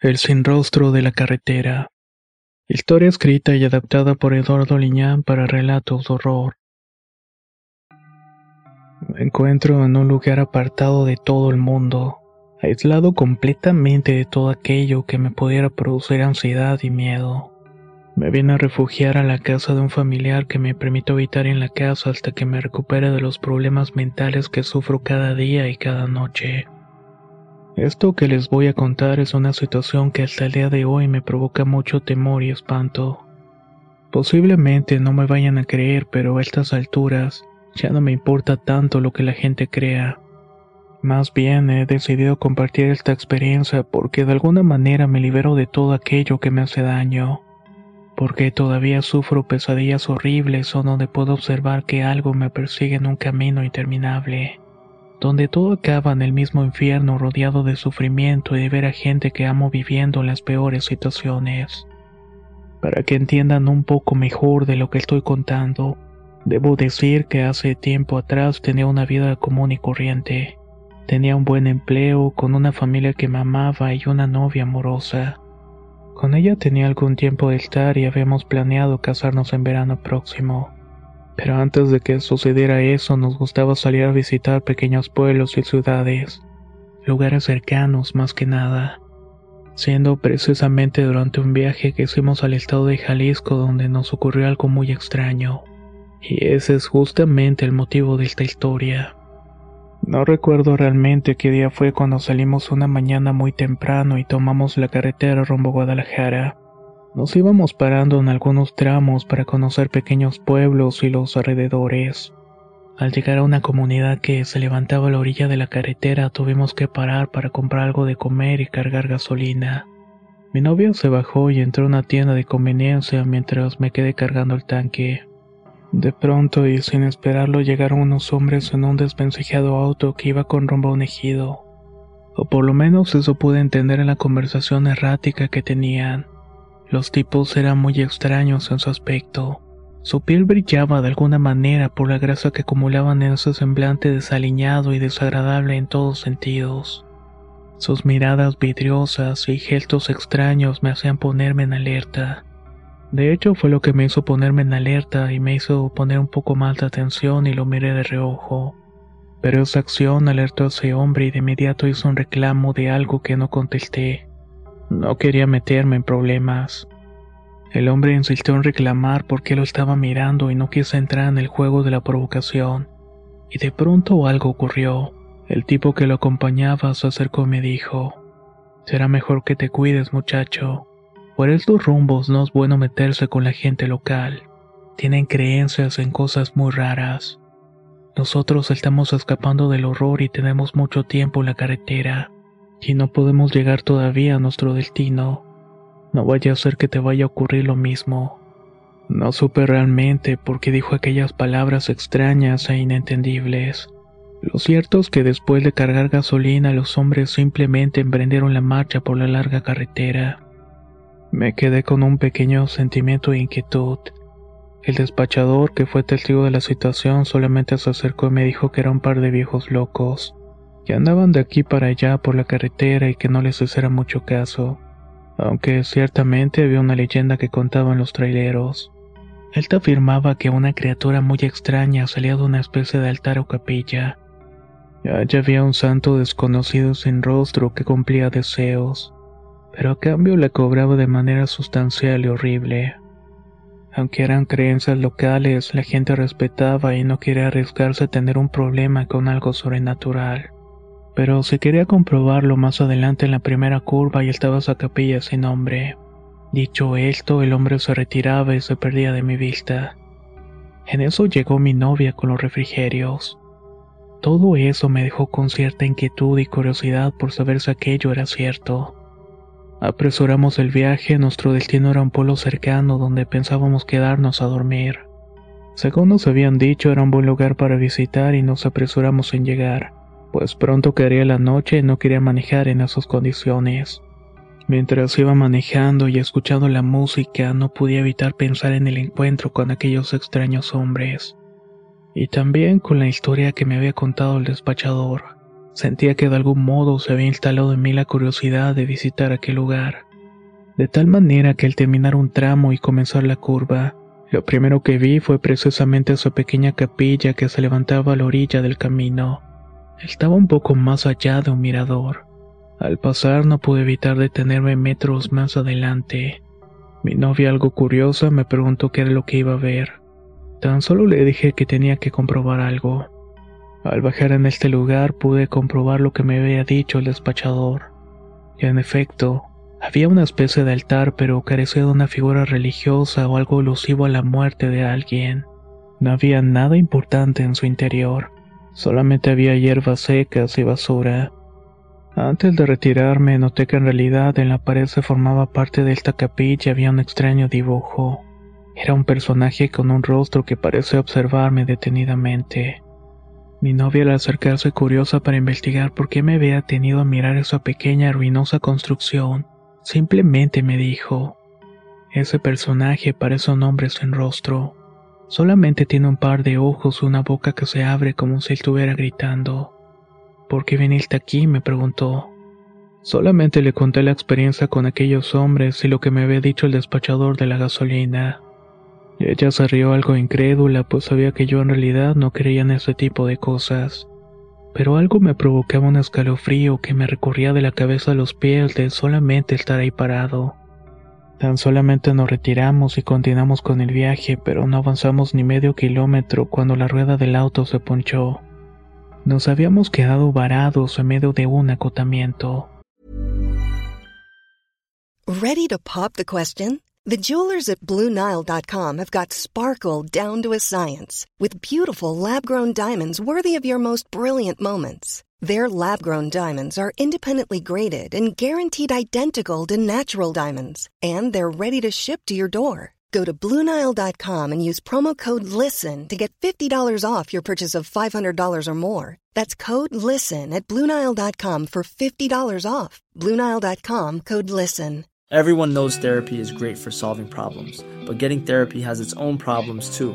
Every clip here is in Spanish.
El sin rostro de la carretera. Historia escrita y adaptada por Eduardo Liñán para relatos de horror. Me encuentro en un lugar apartado de todo el mundo, aislado completamente de todo aquello que me pudiera producir ansiedad y miedo. Me vine a refugiar a la casa de un familiar que me permitió habitar en la casa hasta que me recupere de los problemas mentales que sufro cada día y cada noche. Esto que les voy a contar es una situación que hasta el día de hoy me provoca mucho temor y espanto. Posiblemente no me vayan a creer, pero a estas alturas ya no me importa tanto lo que la gente crea. Más bien he decidido compartir esta experiencia porque de alguna manera me libero de todo aquello que me hace daño. Porque todavía sufro pesadillas horribles o donde puedo observar que algo me persigue en un camino interminable donde todo acaba en el mismo infierno rodeado de sufrimiento y de ver a gente que amo viviendo en las peores situaciones. Para que entiendan un poco mejor de lo que estoy contando, debo decir que hace tiempo atrás tenía una vida común y corriente. Tenía un buen empleo, con una familia que me amaba y una novia amorosa. Con ella tenía algún tiempo de estar y habíamos planeado casarnos en verano próximo. Pero antes de que sucediera eso nos gustaba salir a visitar pequeños pueblos y ciudades, lugares cercanos más que nada, siendo precisamente durante un viaje que hicimos al estado de Jalisco donde nos ocurrió algo muy extraño. Y ese es justamente el motivo de esta historia. No recuerdo realmente qué día fue cuando salimos una mañana muy temprano y tomamos la carretera rumbo a Guadalajara. Nos íbamos parando en algunos tramos para conocer pequeños pueblos y los alrededores. Al llegar a una comunidad que se levantaba a la orilla de la carretera, tuvimos que parar para comprar algo de comer y cargar gasolina. Mi novia se bajó y entró a una tienda de conveniencia mientras me quedé cargando el tanque. De pronto y sin esperarlo llegaron unos hombres en un desvencijado auto que iba con rumbo a. O por lo menos eso pude entender en la conversación errática que tenían. Los tipos eran muy extraños en su aspecto. Su piel brillaba de alguna manera por la grasa que acumulaban en ese semblante desaliñado y desagradable en todos sentidos. Sus miradas vidriosas y gestos extraños me hacían ponerme en alerta. De hecho, fue lo que me hizo ponerme en alerta y me hizo poner un poco más de atención y lo miré de reojo. Pero esa acción alertó a ese hombre y de inmediato hizo un reclamo de algo que no contesté. No quería meterme en problemas. El hombre insistió en reclamar porque lo estaba mirando y no quise entrar en el juego de la provocación. Y de pronto algo ocurrió. El tipo que lo acompañaba se acercó y me dijo, Será mejor que te cuides muchacho. Por estos rumbos no es bueno meterse con la gente local. Tienen creencias en cosas muy raras. Nosotros estamos escapando del horror y tenemos mucho tiempo en la carretera y no podemos llegar todavía a nuestro destino. No vaya a ser que te vaya a ocurrir lo mismo. No supe realmente por qué dijo aquellas palabras extrañas e inentendibles. Lo cierto es que después de cargar gasolina los hombres simplemente emprendieron la marcha por la larga carretera. Me quedé con un pequeño sentimiento de inquietud. El despachador, que fue testigo de la situación, solamente se acercó y me dijo que era un par de viejos locos que andaban de aquí para allá por la carretera y que no les hiciera mucho caso, aunque ciertamente había una leyenda que contaban los traileros. Él afirmaba que una criatura muy extraña salía de una especie de altar o capilla. Allá había un santo desconocido sin rostro que cumplía deseos, pero a cambio le cobraba de manera sustancial y horrible. Aunque eran creencias locales, la gente respetaba y no quería arriesgarse a tener un problema con algo sobrenatural pero se quería comprobarlo más adelante en la primera curva y estaba esa capilla sin nombre. Dicho esto, el hombre se retiraba y se perdía de mi vista. En eso llegó mi novia con los refrigerios. Todo eso me dejó con cierta inquietud y curiosidad por saber si aquello era cierto. Apresuramos el viaje, nuestro destino era un pueblo cercano donde pensábamos quedarnos a dormir. Según nos habían dicho, era un buen lugar para visitar y nos apresuramos en llegar, pues pronto caería la noche y no quería manejar en esas condiciones. Mientras iba manejando y escuchando la música, no podía evitar pensar en el encuentro con aquellos extraños hombres. Y también con la historia que me había contado el despachador. Sentía que de algún modo se había instalado en mí la curiosidad de visitar aquel lugar. De tal manera que al terminar un tramo y comenzar la curva, lo primero que vi fue precisamente esa pequeña capilla que se levantaba a la orilla del camino. Estaba un poco más allá de un mirador. Al pasar no pude evitar detenerme metros más adelante. Mi novia, algo curiosa, me preguntó qué era lo que iba a ver. Tan solo le dije que tenía que comprobar algo. Al bajar en este lugar pude comprobar lo que me había dicho el despachador. Y en efecto, había una especie de altar pero carecía de una figura religiosa o algo alusivo a la muerte de alguien. No había nada importante en su interior, solamente había hierbas secas y basura. Antes de retirarme noté que en realidad en la pared se formaba parte de esta capilla había un extraño dibujo. Era un personaje con un rostro que parecía observarme detenidamente. Mi novia al acercarse curiosa para investigar por qué me había tenido a mirar esa pequeña ruinosa construcción, simplemente me dijo, ese personaje parece un hombre sin rostro. Solamente tiene un par de ojos y una boca que se abre como si estuviera gritando. ¿Por qué viniste aquí? me preguntó. Solamente le conté la experiencia con aquellos hombres y lo que me había dicho el despachador de la gasolina. Ella se rió algo incrédula, pues sabía que yo en realidad no creía en ese tipo de cosas. Pero algo me provocaba un escalofrío que me recorría de la cabeza a los pies de solamente estar ahí parado. Tan solamente nos retiramos y continuamos con el viaje, pero no avanzamos ni medio kilómetro cuando la rueda del auto se ponchó. Nos habíamos quedado varados en medio de un acotamiento. Ready to pop the question? The jewelers at BlueNile.com have got sparkle down to a science with beautiful lab-grown diamonds worthy of your most brilliant moments. Their lab-grown diamonds are independently graded and guaranteed identical to natural diamonds, and they're ready to ship to your door. Go to BlueNile.com and use promo code LISTEN to get $50 off your purchase of $500 or more. That's code LISTEN at BlueNile.com for $50 off. BlueNile.com code LISTEN. Everyone knows therapy is great for solving problems, but getting therapy has its own problems too,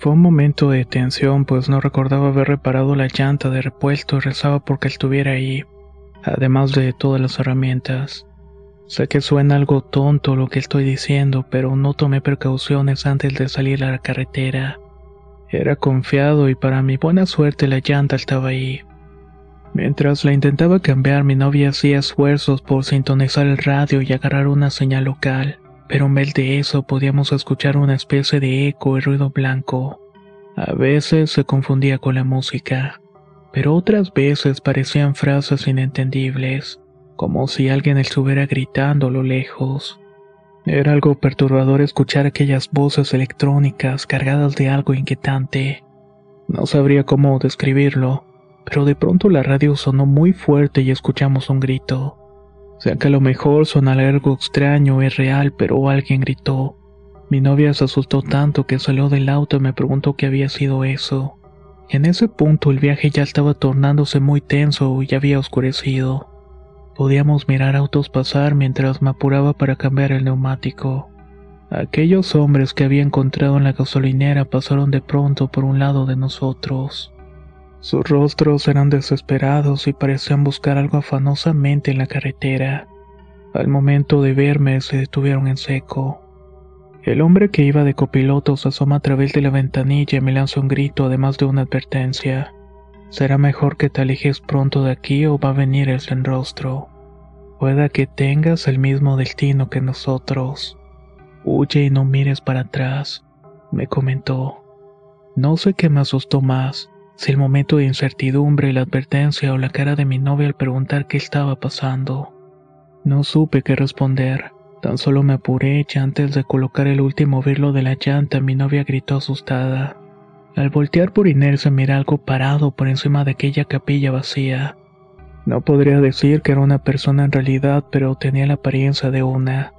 Fue un momento de tensión, pues no recordaba haber reparado la llanta de repuesto y rezaba porque estuviera ahí, además de todas las herramientas. Sé que suena algo tonto lo que estoy diciendo, pero no tomé precauciones antes de salir a la carretera. Era confiado y para mi buena suerte la llanta estaba ahí. Mientras la intentaba cambiar, mi novia hacía esfuerzos por sintonizar el radio y agarrar una señal local pero en vez de eso podíamos escuchar una especie de eco y ruido blanco. A veces se confundía con la música, pero otras veces parecían frases inentendibles, como si alguien estuviera gritando a lo lejos. Era algo perturbador escuchar aquellas voces electrónicas cargadas de algo inquietante. No sabría cómo describirlo, pero de pronto la radio sonó muy fuerte y escuchamos un grito sea que a lo mejor suena algo extraño, es real, pero alguien gritó. Mi novia se asustó tanto que salió del auto y me preguntó qué había sido eso. En ese punto el viaje ya estaba tornándose muy tenso y ya había oscurecido. Podíamos mirar autos pasar mientras me apuraba para cambiar el neumático. Aquellos hombres que había encontrado en la gasolinera pasaron de pronto por un lado de nosotros. Sus rostros eran desesperados y parecían buscar algo afanosamente en la carretera. Al momento de verme se detuvieron en seco. El hombre que iba de copiloto se asoma a través de la ventanilla y me lanzó un grito además de una advertencia. Será mejor que te alejes pronto de aquí o va a venir el rostro. Pueda que tengas el mismo destino que nosotros. Huye y no mires para atrás, me comentó. No sé qué me asustó más, si el momento de incertidumbre, la advertencia o la cara de mi novia al preguntar qué estaba pasando. No supe qué responder, tan solo me apuré y antes de colocar el último virlo de la llanta mi novia gritó asustada. Al voltear por inercia miré algo parado por encima de aquella capilla vacía. No podría decir que era una persona en realidad, pero tenía la apariencia de una.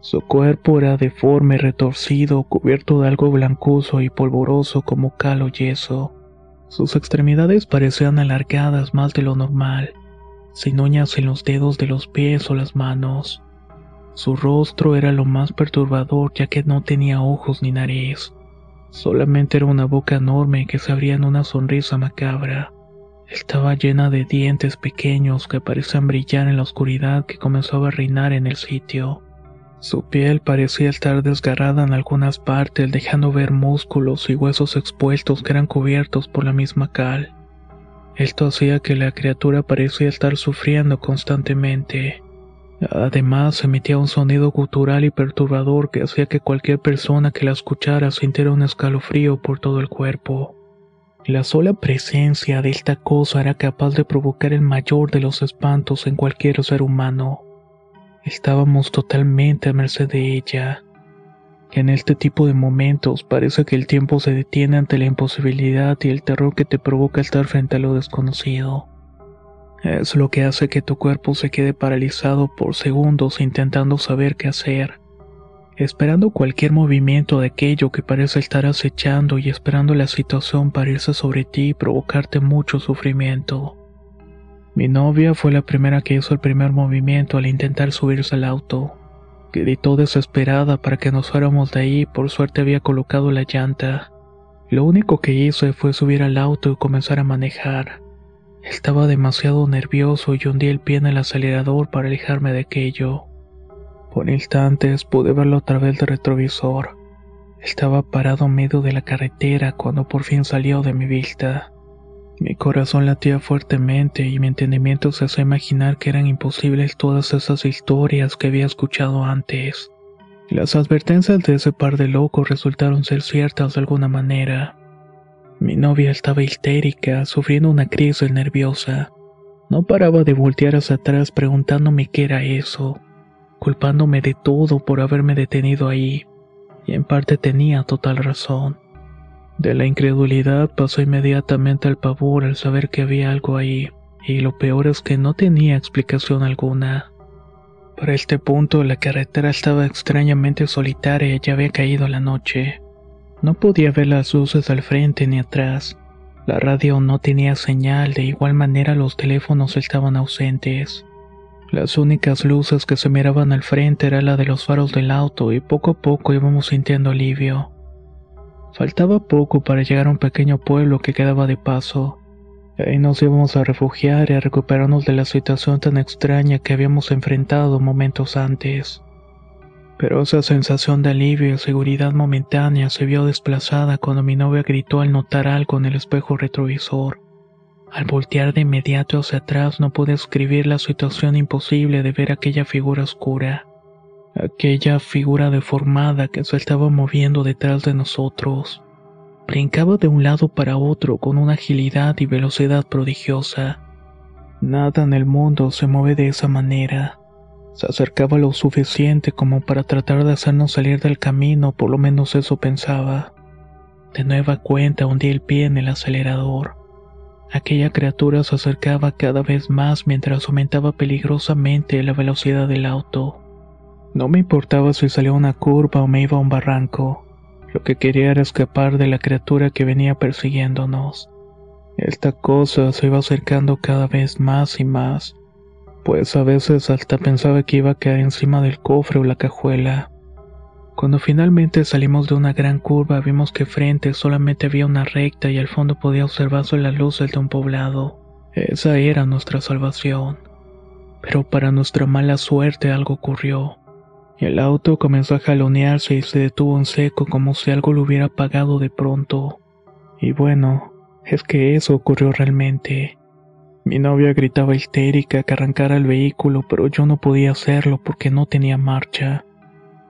Su cuerpo era deforme, retorcido, cubierto de algo blancuzo y polvoroso como cal o yeso. Sus extremidades parecían alargadas más de lo normal, sin uñas en los dedos de los pies o las manos. Su rostro era lo más perturbador ya que no tenía ojos ni nariz. Solamente era una boca enorme que se abría en una sonrisa macabra. Estaba llena de dientes pequeños que parecían brillar en la oscuridad que comenzaba a reinar en el sitio. Su piel parecía estar desgarrada en algunas partes, dejando ver músculos y huesos expuestos que eran cubiertos por la misma cal. Esto hacía que la criatura parecía estar sufriendo constantemente. Además, emitía un sonido gutural y perturbador que hacía que cualquier persona que la escuchara sintiera un escalofrío por todo el cuerpo. La sola presencia de esta cosa era capaz de provocar el mayor de los espantos en cualquier ser humano. Estábamos totalmente a merced de ella. En este tipo de momentos parece que el tiempo se detiene ante la imposibilidad y el terror que te provoca estar frente a lo desconocido. Es lo que hace que tu cuerpo se quede paralizado por segundos intentando saber qué hacer, esperando cualquier movimiento de aquello que parece estar acechando y esperando la situación para irse sobre ti y provocarte mucho sufrimiento. Mi novia fue la primera que hizo el primer movimiento al intentar subirse al auto. Gritó desesperada para que nos fuéramos de ahí, por suerte había colocado la llanta. Lo único que hizo fue subir al auto y comenzar a manejar. Estaba demasiado nervioso y hundí el pie en el acelerador para alejarme de aquello. Por instantes pude verlo a través del retrovisor. Estaba parado en medio de la carretera cuando por fin salió de mi vista. Mi corazón latía fuertemente y mi entendimiento se hacía imaginar que eran imposibles todas esas historias que había escuchado antes. Las advertencias de ese par de locos resultaron ser ciertas de alguna manera. Mi novia estaba histérica, sufriendo una crisis nerviosa. No paraba de voltear hacia atrás preguntándome qué era eso, culpándome de todo por haberme detenido ahí, y en parte tenía total razón. De la incredulidad pasó inmediatamente al pavor al saber que había algo ahí, y lo peor es que no tenía explicación alguna. Para este punto la carretera estaba extrañamente solitaria y ya había caído la noche. No podía ver las luces al frente ni atrás. La radio no tenía señal, de igual manera los teléfonos estaban ausentes. Las únicas luces que se miraban al frente era la de los faros del auto y poco a poco íbamos sintiendo alivio. Faltaba poco para llegar a un pequeño pueblo que quedaba de paso. Ahí nos íbamos a refugiar y a recuperarnos de la situación tan extraña que habíamos enfrentado momentos antes. Pero esa sensación de alivio y seguridad momentánea se vio desplazada cuando mi novia gritó al notar algo en el espejo retrovisor. Al voltear de inmediato hacia atrás no pude escribir la situación imposible de ver aquella figura oscura aquella figura deformada que se estaba moviendo detrás de nosotros. Brincaba de un lado para otro con una agilidad y velocidad prodigiosa. Nada en el mundo se mueve de esa manera. Se acercaba lo suficiente como para tratar de hacernos salir del camino, por lo menos eso pensaba. De nueva cuenta hundí el pie en el acelerador. Aquella criatura se acercaba cada vez más mientras aumentaba peligrosamente la velocidad del auto. No me importaba si salía una curva o me iba a un barranco. Lo que quería era escapar de la criatura que venía persiguiéndonos. Esta cosa se iba acercando cada vez más y más, pues a veces hasta pensaba que iba a caer encima del cofre o la cajuela. Cuando finalmente salimos de una gran curva vimos que frente solamente había una recta y al fondo podía observarse las luces de un poblado. Esa era nuestra salvación. Pero para nuestra mala suerte algo ocurrió. El auto comenzó a jalonearse y se detuvo en seco como si algo lo hubiera apagado de pronto. Y bueno, Es que eso ocurrió realmente. Mi novia gritaba histérica que arrancara el vehículo, pero yo no podía hacerlo porque no tenía marcha.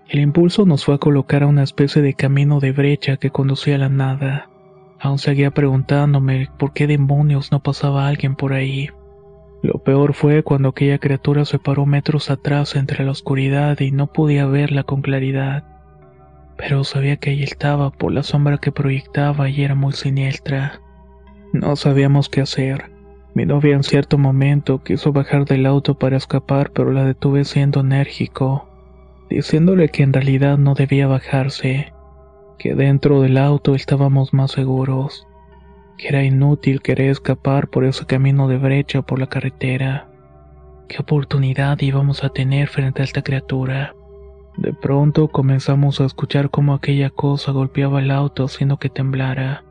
El impulso nos fue a colocar a una especie de camino de brecha que conducía a la nada. Aún seguía preguntándome por qué demonios no pasaba alguien por ahí. Lo peor fue cuando aquella criatura se paró metros atrás entre la oscuridad y no podía verla con claridad. Pero sabía que ahí estaba por la sombra que proyectaba y era muy siniestra. No sabíamos qué hacer. Mi novia en cierto momento quiso bajar del auto para escapar, pero la detuve siendo enérgico, diciéndole que en realidad no debía bajarse, que dentro del auto estábamos más seguros, que era inútil querer escapar por ese camino de brecha por la carretera. ¿Qué oportunidad íbamos a tener frente a esta criatura? De pronto comenzamos a escuchar cómo aquella cosa golpeaba el auto haciendo que temblara.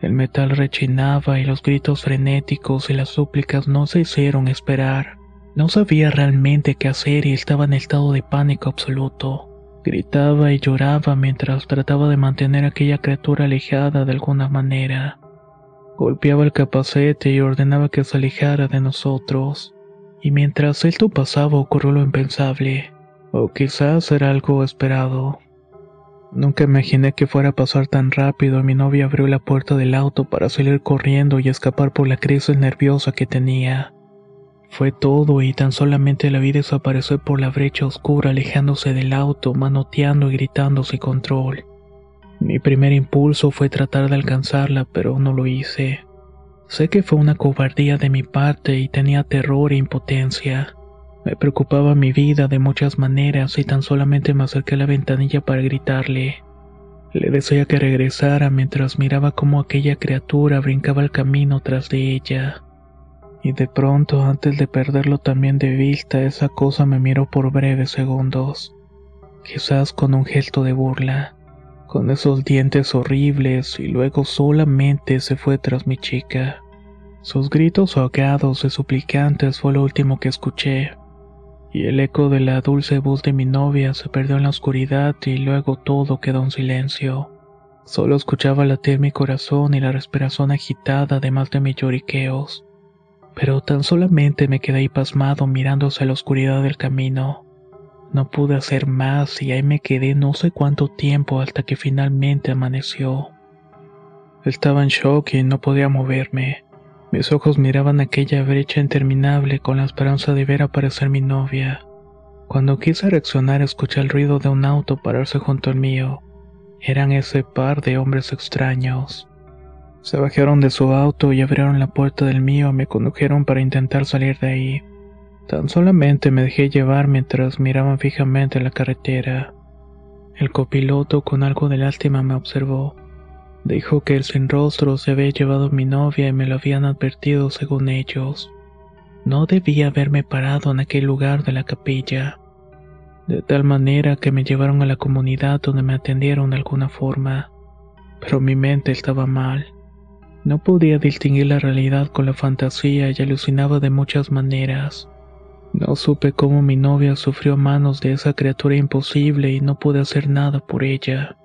El metal rechinaba y los gritos frenéticos y las súplicas no se hicieron esperar. No sabía realmente qué hacer y estaba en estado de pánico absoluto. Gritaba y lloraba mientras trataba de mantener a aquella criatura alejada de alguna manera. Golpeaba el capacete y ordenaba que se alejara de nosotros. Y mientras esto pasaba ocurrió lo impensable, o quizás era algo esperado. Nunca imaginé que fuera a pasar tan rápido y mi novia abrió la puerta del auto para salir corriendo y escapar por la crisis nerviosa que tenía. Fue todo y tan solamente la vi desaparecer por la brecha oscura alejándose del auto, manoteando y gritando sin control. Mi primer impulso fue tratar de alcanzarla, pero no lo hice. Sé que fue una cobardía de mi parte y tenía terror e impotencia. Me preocupaba mi vida de muchas maneras y tan solamente me acerqué a la ventanilla para gritarle. Le decía que regresara mientras miraba cómo aquella criatura brincaba el camino tras de ella. Y de pronto, antes de perderlo también de vista, esa cosa me miró por breves segundos, quizás con un gesto de burla, con esos dientes horribles, y luego solamente se fue tras mi chica. Sus gritos ahogados y suplicantes fue lo último que escuché y el eco de la dulce voz de mi novia se perdió en la oscuridad y luego todo quedó en silencio. Solo escuchaba latir mi corazón y la respiración agitada además de mis lloriqueos. Pero tan solamente me quedé ahí pasmado mirando hacia la oscuridad del camino. No pude hacer más y ahí me quedé no sé cuánto tiempo hasta que finalmente amaneció. Estaba en shock y no podía moverme. Mis ojos miraban aquella brecha interminable con la esperanza de ver aparecer mi novia. Cuando quise reaccionar escuché el ruido de un auto pararse junto al mío. Eran ese par de hombres extraños. Se bajaron de su auto y abrieron la puerta del mío y me condujeron para intentar salir de ahí. Tan solamente me dejé llevar mientras miraban fijamente la carretera. El copiloto con algo de lástima me observó. Dijo que el sin rostro se había llevado a mi novia y me lo habían advertido según ellos. No debía haberme parado en aquel lugar de la capilla. De tal manera que me llevaron a la comunidad donde me atendieron de alguna forma. Pero mi mente estaba mal. No podía distinguir la realidad con la fantasía y alucinaba de muchas maneras. No supe cómo mi novia sufrió manos de esa criatura imposible y no pude hacer nada por ella.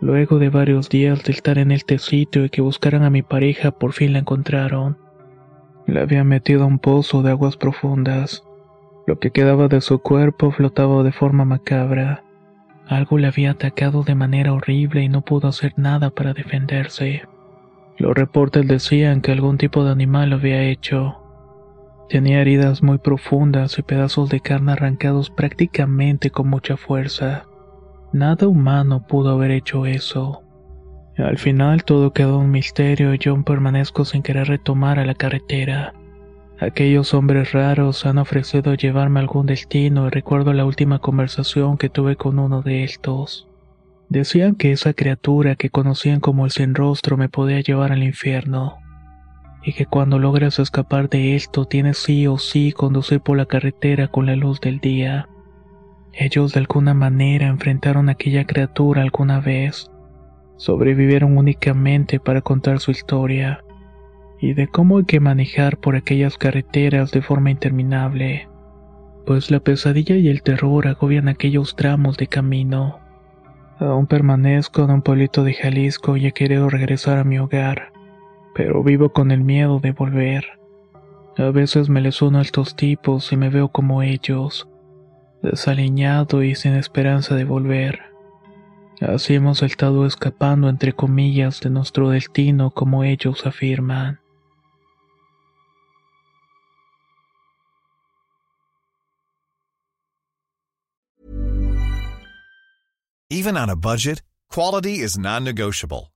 Luego de varios días de estar en este sitio y que buscaran a mi pareja, por fin la encontraron. La habían metido a un pozo de aguas profundas. Lo que quedaba de su cuerpo flotaba de forma macabra. Algo le había atacado de manera horrible y no pudo hacer nada para defenderse. Los reportes decían que algún tipo de animal lo había hecho. Tenía heridas muy profundas y pedazos de carne arrancados prácticamente con mucha fuerza. Nada humano pudo haber hecho eso. Al final todo quedó un misterio y yo permanezco sin querer retomar a la carretera. Aquellos hombres raros han ofrecido llevarme a algún destino y recuerdo la última conversación que tuve con uno de estos. Decían que esa criatura que conocían como el sin rostro me podía llevar al infierno, y que cuando logras escapar de esto tienes sí o sí conducir por la carretera con la luz del día. Ellos de alguna manera enfrentaron a aquella criatura alguna vez. Sobrevivieron únicamente para contar su historia y de cómo hay que manejar por aquellas carreteras de forma interminable, pues la pesadilla y el terror agobian aquellos tramos de camino. Aún permanezco en un pueblito de Jalisco y he querido regresar a mi hogar, pero vivo con el miedo de volver. A veces me les uno a estos tipos y me veo como ellos, desaliñado y sin esperanza de volver. Así hemos estado escapando entre comillas de nuestro destino como ellos afirman. Even on a budget, quality is non-negotiable.